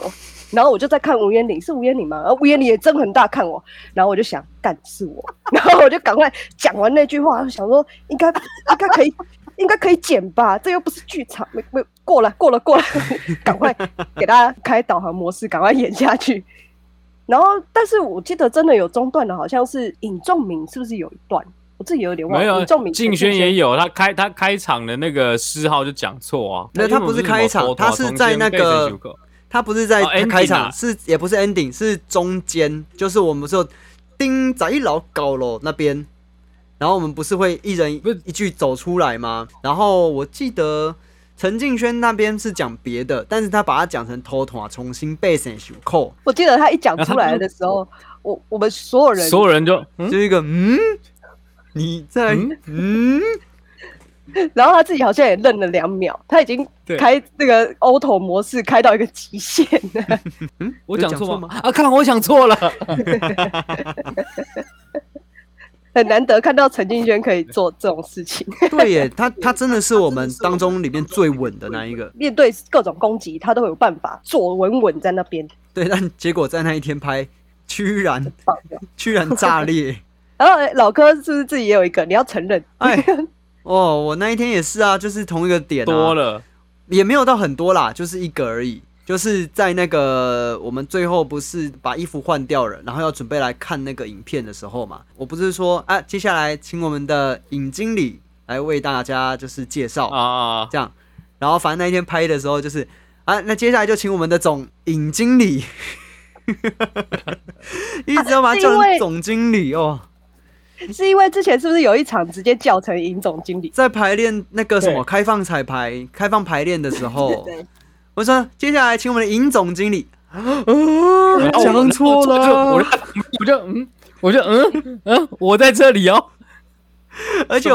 然后我就在看吴彦岭，是吴彦岭吗？然后吴彦岭也睁很大看我，然后我就想，干是我，然后我就赶快讲完那句话，想说应该应该可以。应该可以剪吧，这又不是剧场，没没过了过了过了，赶快给大家开导航模式，赶快演下去。然后，但是我记得真的有中断的，好像是尹仲明，是不是有一段？我自己有点忘了。没有尹仲明竞选也有，他开他开场的那个诗号就讲错啊。那他不是开场他是在那个他不是在开场是也不是 ending，是中间，就是我们说丁仔老高楼那边，然后我们不是会一人不是。一句走出来吗？然后我记得陈敬轩那边是讲别的，但是他把它讲成偷偷啊，重新背成手扣，我记得他一讲出来的时候，我我们所有人所有人就嗯？就一个嗯，你在嗯？嗯？然后他自己好像也愣了两秒，他已经对。开那个 auto 模式开到一个极限了。我有讲错吗？讲错吗？啊，看来我讲错了。很难得看到陈敬轩可以做这种事情，对耶，他他真的是我们当中里面最稳的那一个，面对各种攻击，他都有办法坐稳稳在那边。对，但结果在那一天拍，居然居然炸裂。然后哎老柯是不是自己也有一个？你要承认，哎，哦，我那一天也是啊，就是同一个点、啊，多，了，也没有到很多啦，就是一个而已。就是在那个我们最后不是把衣服换掉了，然后要准备来看那个影片的时候嘛，我不是说啊，接下来请我们的尹经理来为大家就是介绍啊啊！这样，然后反正那一天拍的时候就是啊，那接下来就请我们的总尹 经理，一直要把他叫是因为成总经理哦。是因为之前是不是有一场直接叫成尹总经理？在排练那个什么对开放彩排、开放排练的时候，对，我说接下来请我们的尹总经理，然呃，后讲错了我了，就我就嗯，我就嗯嗯，我在这里哦。而且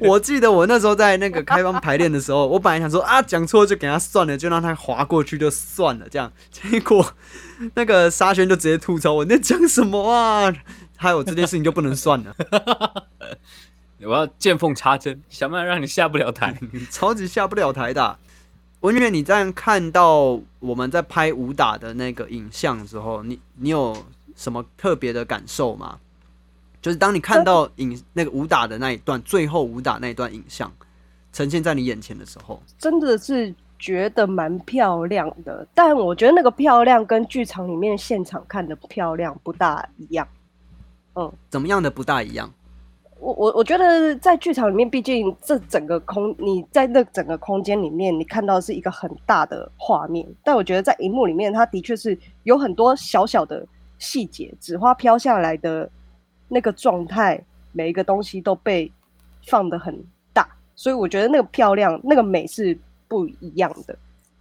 我记得我那时候在那个开放排练的时候，我本来想说啊讲错就给他算了，就让他划过去就算了，这样，结果那个沙宣就直接吐槽我你在讲什么啊，还有这件事情就不能算了。我要见缝插针，想办法让你下不了台。超级下不了台的啊、文渊，你在看到我们在拍武打的那个影像之后，你你有什么特别的感受吗？就是当你看到影那个武打的那一段，最后武打那一段影像呈现在你眼前的时候，真的是觉得蛮漂亮的，但我觉得那个漂亮跟剧场里面现场看的漂亮不大一样。嗯怎么样的不大一样？我我我觉得在剧场里面，毕竟这整个空你在那整个空间里面，你看到的是一个很大的画面，但我觉得在荧幕里面，它的确是有很多小小的细节，纸花飘下来的那个状态，每一个东西都被放得很大，所以我觉得那个漂亮、那个美是不一样的，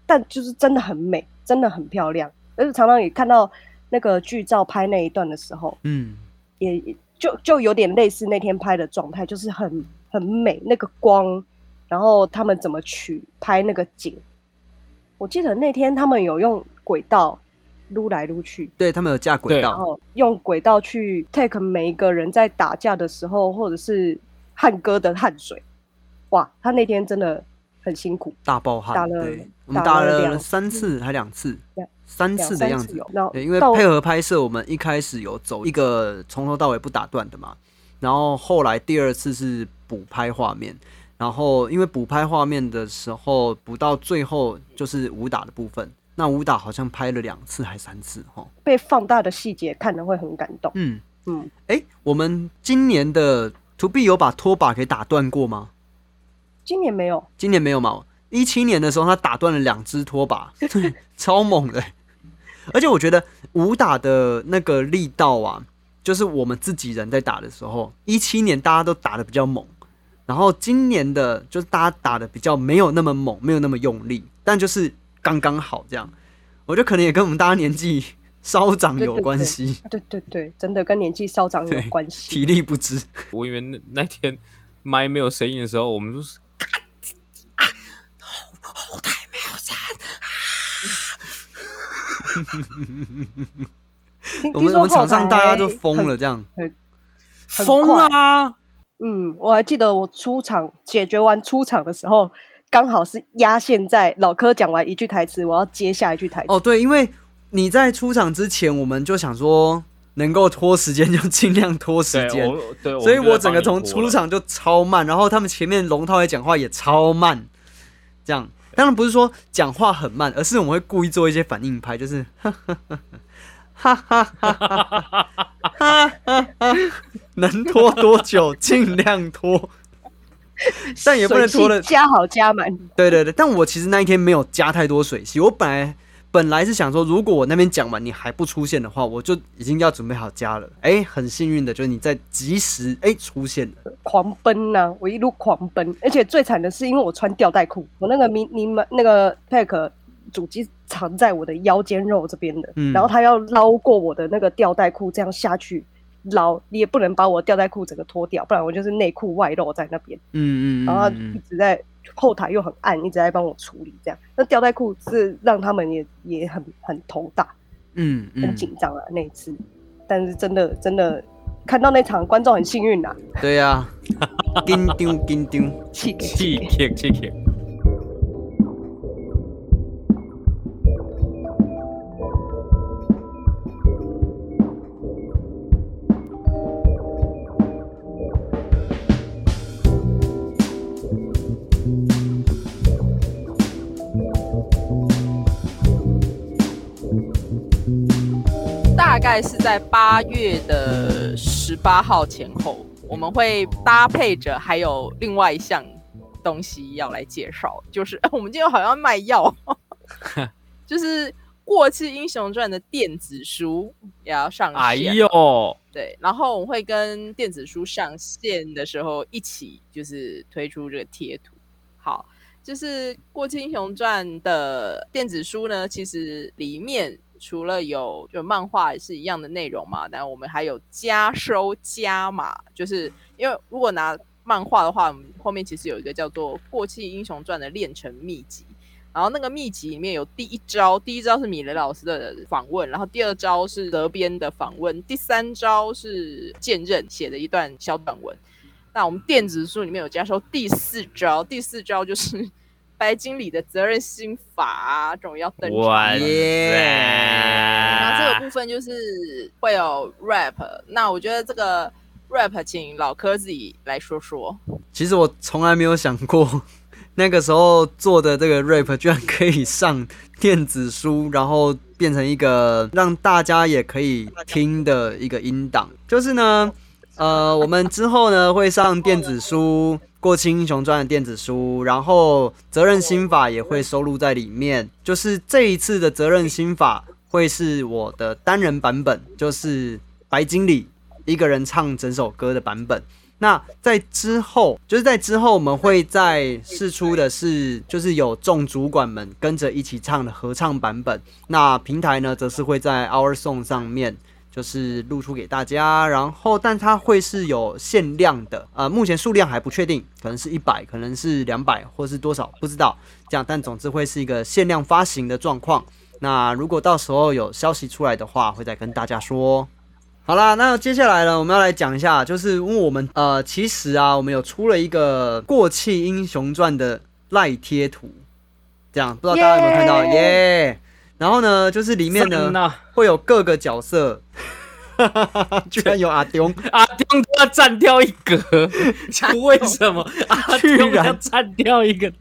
但就是真的很美，真的很漂亮，而且常常也看到那个剧照拍那一段的时候，嗯，也就就有点类似那天拍的状态，就是很很美，那个光，然后他们怎么取拍那个景。我记得那天他们有用轨道撸来撸去，对他们有架轨道然道，后用轨道去 take 每一个人在打架的时候，或者是汉哥的汗水。哇，他那天真的很辛苦，大爆汗。打了，我们打打了三次还两次两，三次的样子。因为配合拍摄，我们一开始有走一个从头到尾不打断的嘛，然后后来第二次是补拍画面，然后因为补拍画面的时候，补到最后就是武打的部分，那武打好像拍了两次还三次哈。被放大的细节看的会很感动。嗯，嗯，哎、我们今年的 To B 有把拖把给打断过吗？今年没有，今年没有嘛？一七年的时候，他打断了两只拖把，超猛的。而且我觉得武打的那个力道啊，就是我们自己人在打的时候，一七年大家都打的比较猛，然后今年的就是大家打的比较没有那么猛，没有那么用力，但就是刚刚好这样。我觉得可能也跟我们大家年纪稍长有关系，对对对，真的跟年纪稍长有关系。体力不支。我以为那那天麦没有声音的时候，我们就是 我们我们场上大家都疯。了，这样。疯快啊！嗯，我还记得我出场解决完出场的时候，刚好是压线在老柯讲完一句台词，我要接下一句台词。哦，对，因为你在出场之前，我们就想说能够拖时间就尽量拖时，间，对，所以我整个从出场就超慢，然后他们前面龙涛也讲话也超慢，这样当然不是说讲话很慢，而是我们会故意做一些反应拍，就是 哈哈哈哈哈哈哈哈哈哈，能拖多久尽量拖，但也不能拖的加好加满。对对对，但我其实那一天没有加太多水汽，我本来本来是想说，如果我那边讲完你还不出现的话，我就已经要准备好家了。哎，很幸运的就是你在及时哎出现了，狂奔呐、我一路狂奔，而且最惨的是，因为我穿吊带裤，我那个迷你们那个 pack 主机藏在我的腰间肉这边的，嗯。然后他要捞过我的那个吊带裤，这样下去捞，你也不能把我吊带裤整个脱掉，不然我就是内裤外露在那边，嗯嗯然后一直在后台又很暗，一直在帮我处理这样。那吊带裤是让他们也也很很头大，嗯嗯。很紧张啊那一次，但是真的真的看到那场观众很幸运呐、对呀、紧张紧张，气气气给 kick 气大概是在八月的十八号前后，我们会搭配着还有另外一项东西要来介绍，就是 我们今天好像卖药，就是《过气英雄传》的电子书也要上线。哎呦，对，然后我们会跟电子书上线的时候一起就是推出这个贴图。好，就是《过气英雄传》的电子书呢，其实里面除了有就漫画也是一样的内容嘛，但我们还有加收加码，就是因为如果拿漫画的话，我们后面其实有一个叫做《过气英雄传》的炼成秘籍。然后那个秘籍里面有第一招，第一招是米雷老师的访问，然后第二招是德编的访问，第三招是剑刃写的一段小短文。那我们电子书里面有加收第四招，第四招就是白经理的责任心法啊，这种要登场。哇那这个！部分就是会有 rap，那我觉得这个 rap 请老柯自己来说说。其实我从来没有想过，那个时候做的这个 rap 居然可以上电子书，然后变成一个让大家也可以听的一个音档。就是呢，呃，我们之后呢会上电子书《过气英雄传》的电子书，然后责任心法也会收录在里面。就是这一次的责任心法会是我的单人版本，就是白经理一个人唱整首歌的版本。那在之后，就是在之后，我们会再试出的是，就是有众主管们跟着一起唱的合唱版本。那平台呢，则是会在 Our Song 上面，就是露出给大家。然后，但它会是有限量的，呃，目前数量还不确定，可能是一百，可能是两百，或是多少，不知道。这样，但总之会是一个限量发行的状况。那如果到时候有消息出来的话，会再跟大家说。好啦，那接下来呢，我们要来讲一下，就是因为我们呃，其实啊，我们有出了一个《过气英雄传》的赖贴图，这样不知道大家有没有看到耶然后呢，就是里面呢呢，会有各个角色，居然有阿丢，阿丢都要占掉一格，为什么阿居丢然要占掉一个？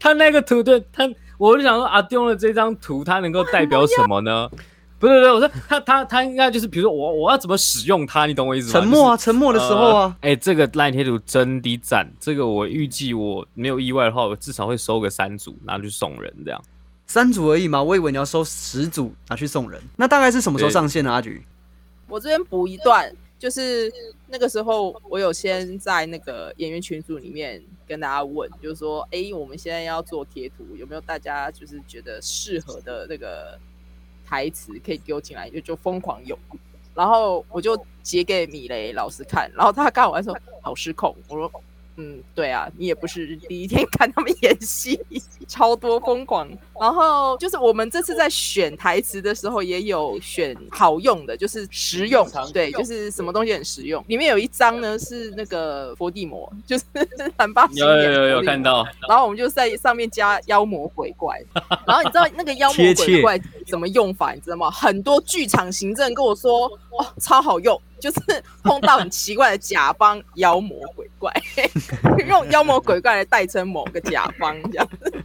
他那个图对他，我就想说阿丢的这张图，他能够代表什么呢？不是不是，我说他他他应该就是，比如说我我要怎么使用它，你懂我意思吗？沉默啊，就是沉默的时候啊，哎、这个烂贴图真的赞，这个我预计我没有意外的话，我至少会收个三组拿去送人这样。三组而已嘛，我以为你要收十组拿去送人，那大概是什么时候上线呢？阿菊，我这边补一段，就是那个时候我有先在那个演员群组里面跟大家问，就是说，哎、我们现在要做贴图，有没有大家就是觉得适合的那个台词可以丢进来，就就疯狂用。然后我就截给米雷老师看，然后他看完说好失控，我说。嗯，对啊，你也不是第一天看他们演戏，超多疯狂。然后就是我们这次在选台词的时候，也有选好用的，就是实用，对，就是什么东西很实用。里面有一张呢是那个伏地魔，就是 蓝巴有有有有看。到，然后我们就在上面加妖魔鬼怪，然后你知道那个妖魔鬼怪怎么用法，你知道吗？很多剧场行政跟我说，哦，超好用，就是碰到很奇怪的甲方妖魔鬼怪，用妖魔鬼怪来代称某个甲方这样子。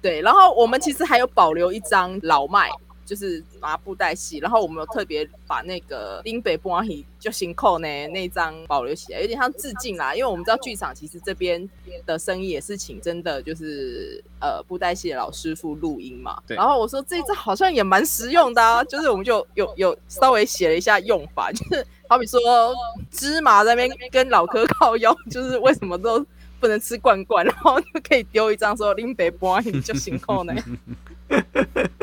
对，然后我们其实还有保留一张老麦，就是麻布袋戏，然后我们有特别把那个林北波阿喜就行扣呢那一张保留起来，有点像致敬啦。因为我们知道剧场其实这边的生意也是请真的就是呃布袋戏的老师傅录音嘛。对然后我说这一张好像也蛮实用的啊，就是我们就有有稍微写了一下用法，就是好比说芝麻在那边跟老柯靠腰，就是为什么都。不能吃罐罐，然后就可以丢一张说林北波你就行扣呢。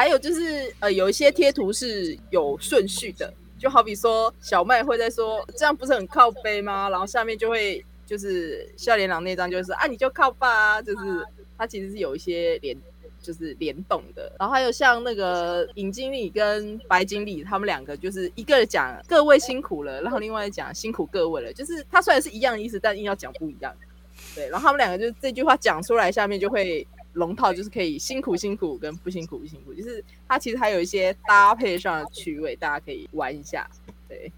还有就是呃，有一些贴图是有顺序的，就好比说小麦会在说这样不是很靠背吗？然后下面就会就是笑脸郎那张就是啊你就靠吧、啊，就是它其实是有一些联就是联动的。然后还有像那个尹经理跟白经理他们两个，就是一个讲各位辛苦了，然后另外讲辛苦各位了，就是他虽然是一样的意思，但硬要讲不一样。对，然后他们两个就是这句话讲出来，下面就会龙套，就是可以辛苦辛苦跟不辛苦不辛苦，就是它其实还有一些搭配上的趣味，大家可以玩一下。对，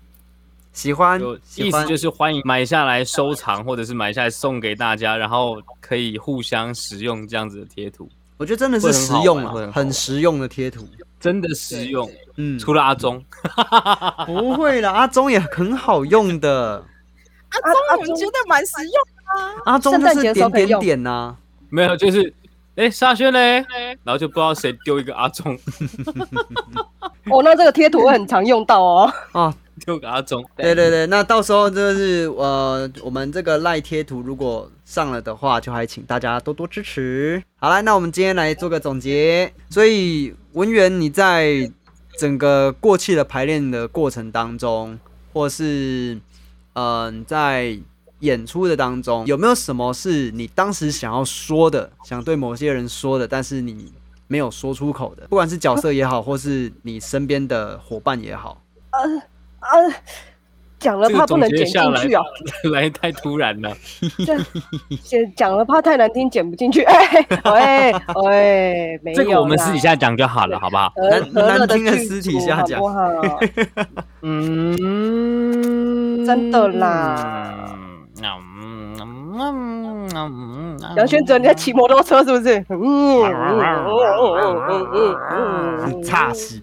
喜欢，喜欢意思就是欢迎买下来收藏，或者是买下来送给大家，然后可以互相使用这样子的贴图，我觉得真的是很实用啊，很很实用的贴图。真的实用。嗯，除了阿忠，不会啦，阿忠也很好用的。阿阿忠我觉得蛮实用的啊。阿忠就是点点点呐、没有就是。哎，沙宣嘞，然后就不知道谁丢一个阿忠，哦，那这个贴图会很常用到哦。啊。丢个阿忠，对对对，那到时候就是呃，我们这个赖贴图如果上了的话，就还请大家多多支持。好了，那我们今天来做个总结。所以文员，你在整个过去的排练的过程当中，或是嗯、呃在演出的当中，有没有什么是你当时想要说的，想对某些人说的，但是你没有说出口的？不管是角色也好，或是你身边的伙伴也好。呃呃，讲了怕不能剪进去啊，来太突然了。这剪讲了怕太难听，剪不进去。哎哎哎，没有这个我们私底下讲就好了，好不好？和难难听的私底下讲不好？嗯，真的啦。嗯，杨轩哲，你在骑摩托车是不是？嗯，很差死。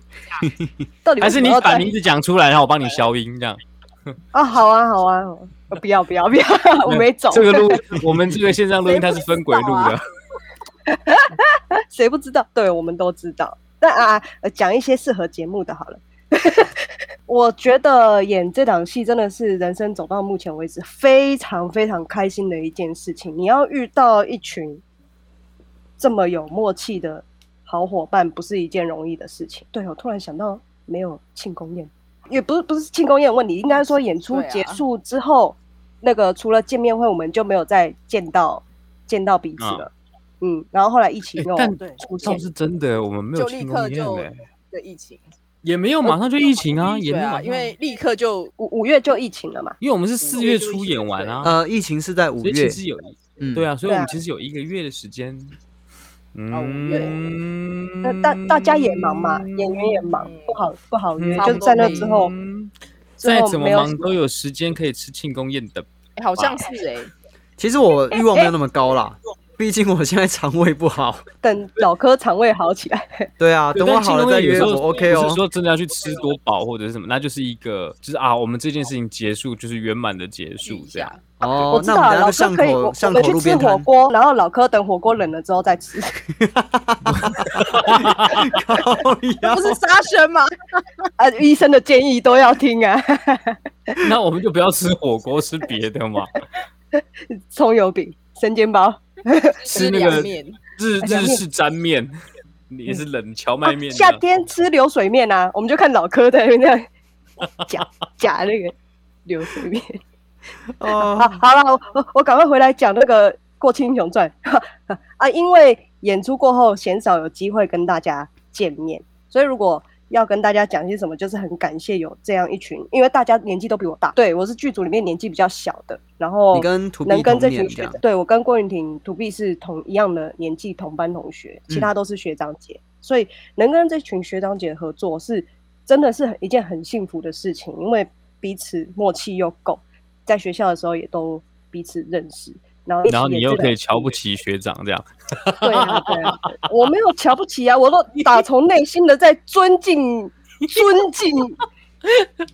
到底为还是你把名字讲出来，然后我帮你消音，这样。啊？好啊，好啊，呃不要不要不要，我没走。这个录，我们这个线上录音它是分轨录的。谁不知道？对，我们都知道。但啊，呃讲一些适合节目的好了。我觉得演这档戏真的是人生走到目前为止非常非常开心的一件事情。你要遇到一群这么有默契的好伙伴，不是一件容易的事情。对我突然想到，没有庆功宴，也不是不是庆功宴的问题，应该说演出结束之后，那个除了见面会，我们就没有再见到见到彼此了。嗯，然后后来疫情又哎但对出现倒，是真的，我们没有就立庆功宴刻就嘞，的疫情，也没有马上就疫情啊，也对啊，没有马上因为立刻就五五月就疫情了嘛。因为我们是四月初演完啊，呃，疫情是在五所以月其，实有嗯，对啊，所以我们其实有一个月的时间。啊五月嗯，那大大家也忙嘛，演员也忙，不好不好约，就在那之后，再怎么忙都有时间可以吃庆功宴的。哎好像是哎，其实我欲望没有那么高啦，毕竟我现在肠胃不好。等老柯肠胃好起来。对啊，等我好了再约我，OK 哦不是。说真的要去吃多饱或者是什么，那就是一个就是啊，我们这件事情结束就是圆满的结束这样。哦我，知道了，老柯可以，我们去吃。火锅，然后老柯等火锅冷了之后再吃。不是杀生吗？啊，医生的建议都要听啊。那我们就不要吃火锅，吃别的嘛，葱油饼、生煎包，吃那个日日式沾面，也是冷荞麦面啊。夏天吃流水面啊，我们就看老柯在那边那样 夹夹那个流水面。哦。好，好了，我我我赶快回来讲那个《过气英雄传》啊，因为演出过后鲜少有机会跟大家见面，所以如果要跟大家讲些什么，就是很感谢有这样一群，因为大家年纪都比我大，对我是剧组里面年纪比较小的，然后你跟能跟这群学对我跟郭云婷、土碧是同一样的年纪同班同学，其他都是学长姐，所以能跟这群学长姐合作是真的是很一件很幸福的事情，因为彼此默契又够，在学校的时候也都彼此认识，然后然后你又可以瞧不起学长这样，对啊对我没有瞧不起啊，我都打从内心的在尊敬尊敬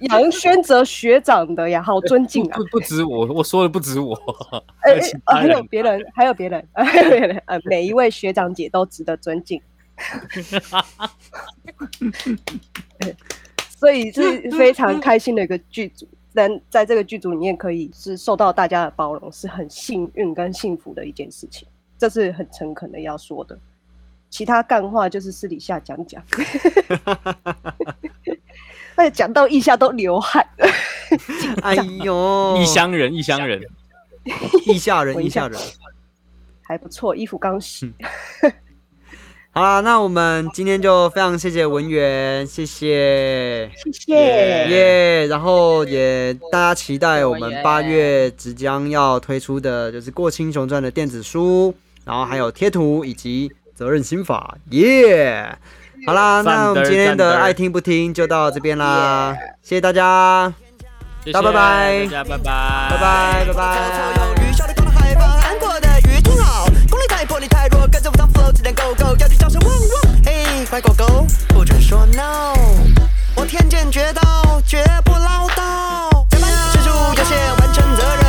杨轩哲学长的呀，好尊敬啊不！不止我，我说的不止我，哎、哎呃还有。别人，还有别人，还有别人，呃，每一位学长姐都值得尊敬。所以是非常开心的一个剧组，能在这个剧组里面可以是受到大家的包容，是很幸运跟幸福的一件事情，这是很诚恳的要说的。其他干话就是私底下讲讲，而且讲到腋下都流汗了。哎呦，异乡人，异乡人，异下人，异下人。还不错，衣服刚洗。好啦，那我们今天就非常谢谢文员，谢谢。谢谢。耶然后也大家期待我们八月即将要推出的就是《过青雄传》的电子书，然后还有贴图以及责任心法，耶、好啦，那我们今天的的爱听不听就到这边啦，谢谢大家，谢谢大家拜拜。大家拜拜，拜拜，拜拜。的狗狗，要去叫声汪汪，嘿，乖狗狗，不准说 no。我天剑绝刀，绝不唠叨。圆满之处，有些完成责任。